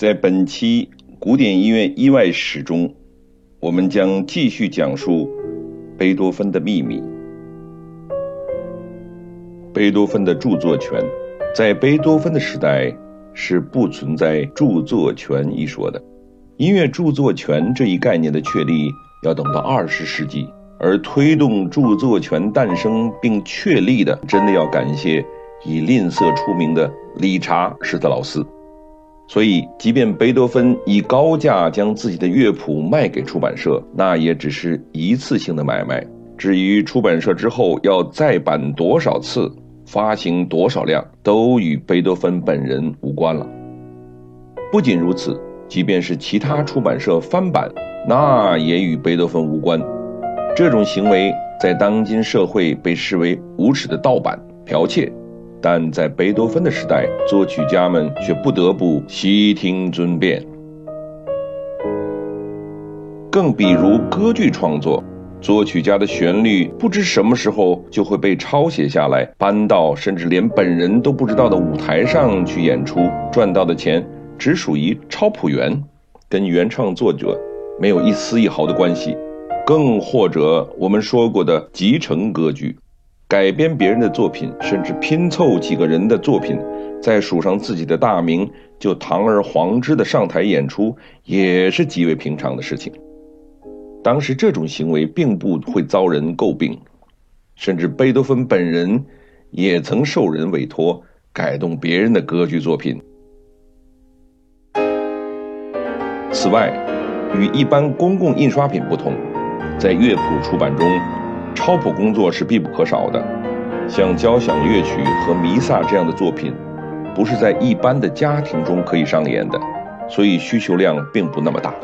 在本期古典音乐意外史中，我们将继续讲述贝多芬的秘密。贝多芬的著作权，在贝多芬的时代是不存在著作权一说的。音乐著作权这一概念的确立要等到二十世纪，而推动著作权诞生并确立的，真的要感谢以吝啬出名的理查施特劳斯。所以，即便贝多芬以高价将自己的乐谱卖给出版社，那也只是一次性的买卖。至于出版社之后要再版多少次、发行多少量，都与贝多芬本人无关了。不仅如此，即便是其他出版社翻版，那也与贝多芬无关。这种行为在当今社会被视为无耻的盗版、剽窃。但在贝多芬的时代，作曲家们却不得不悉听尊便。更比如歌剧创作，作曲家的旋律不知什么时候就会被抄写下来，搬到甚至连本人都不知道的舞台上去演出，赚到的钱只属于抄谱员，跟原创作者没有一丝一毫的关系。更或者我们说过的集成歌剧。改编别人的作品，甚至拼凑几个人的作品，再署上自己的大名，就堂而皇之的上台演出，也是极为平常的事情。当时这种行为并不会遭人诟病，甚至贝多芬本人也曾受人委托改动别人的歌剧作品。此外，与一般公共印刷品不同，在乐谱出版中。抄谱工作是必不可少的，像交响乐曲和弥撒这样的作品，不是在一般的家庭中可以上演的，所以需求量并不那么大。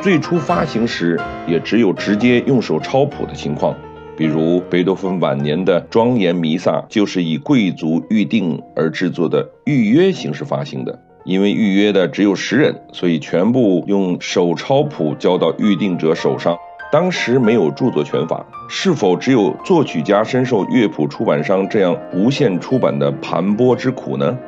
最初发行时也只有直接用手抄谱的情况，比如贝多芬晚年的庄严弥撒就是以贵族预定而制作的预约形式发行的，因为预约的只有十人，所以全部用手抄谱交到预定者手上。当时没有著作权法，是否只有作曲家深受乐谱出版商这样无限出版的盘剥之苦呢？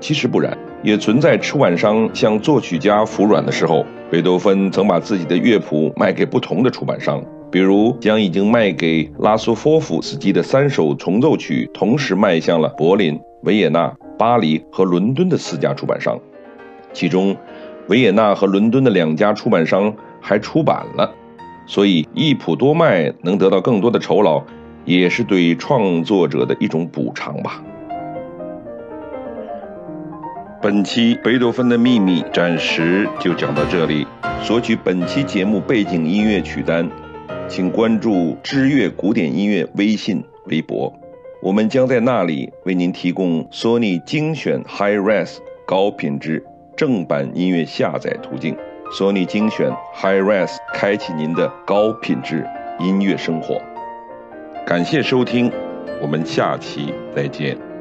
其实不然，也存在出版商向作曲家服软的时候。贝多芬曾把自己的乐谱卖给不同的出版商，比如将已经卖给拉苏霍夫斯基的三首重奏曲，同时卖向了柏林、维也纳、巴黎和伦敦的四家出版商，其中维也纳和伦敦的两家出版商还出版了。所以，一谱多卖能得到更多的酬劳，也是对创作者的一种补偿吧。本期贝多芬的秘密暂时就讲到这里。索取本期节目背景音乐曲单，请关注“知乐古典音乐”微信、微博，我们将在那里为您提供索尼精选 Hi-Res 高品质正版音乐下载途径。索尼精选 Hi-Res，开启您的高品质音乐生活。感谢收听，我们下期再见。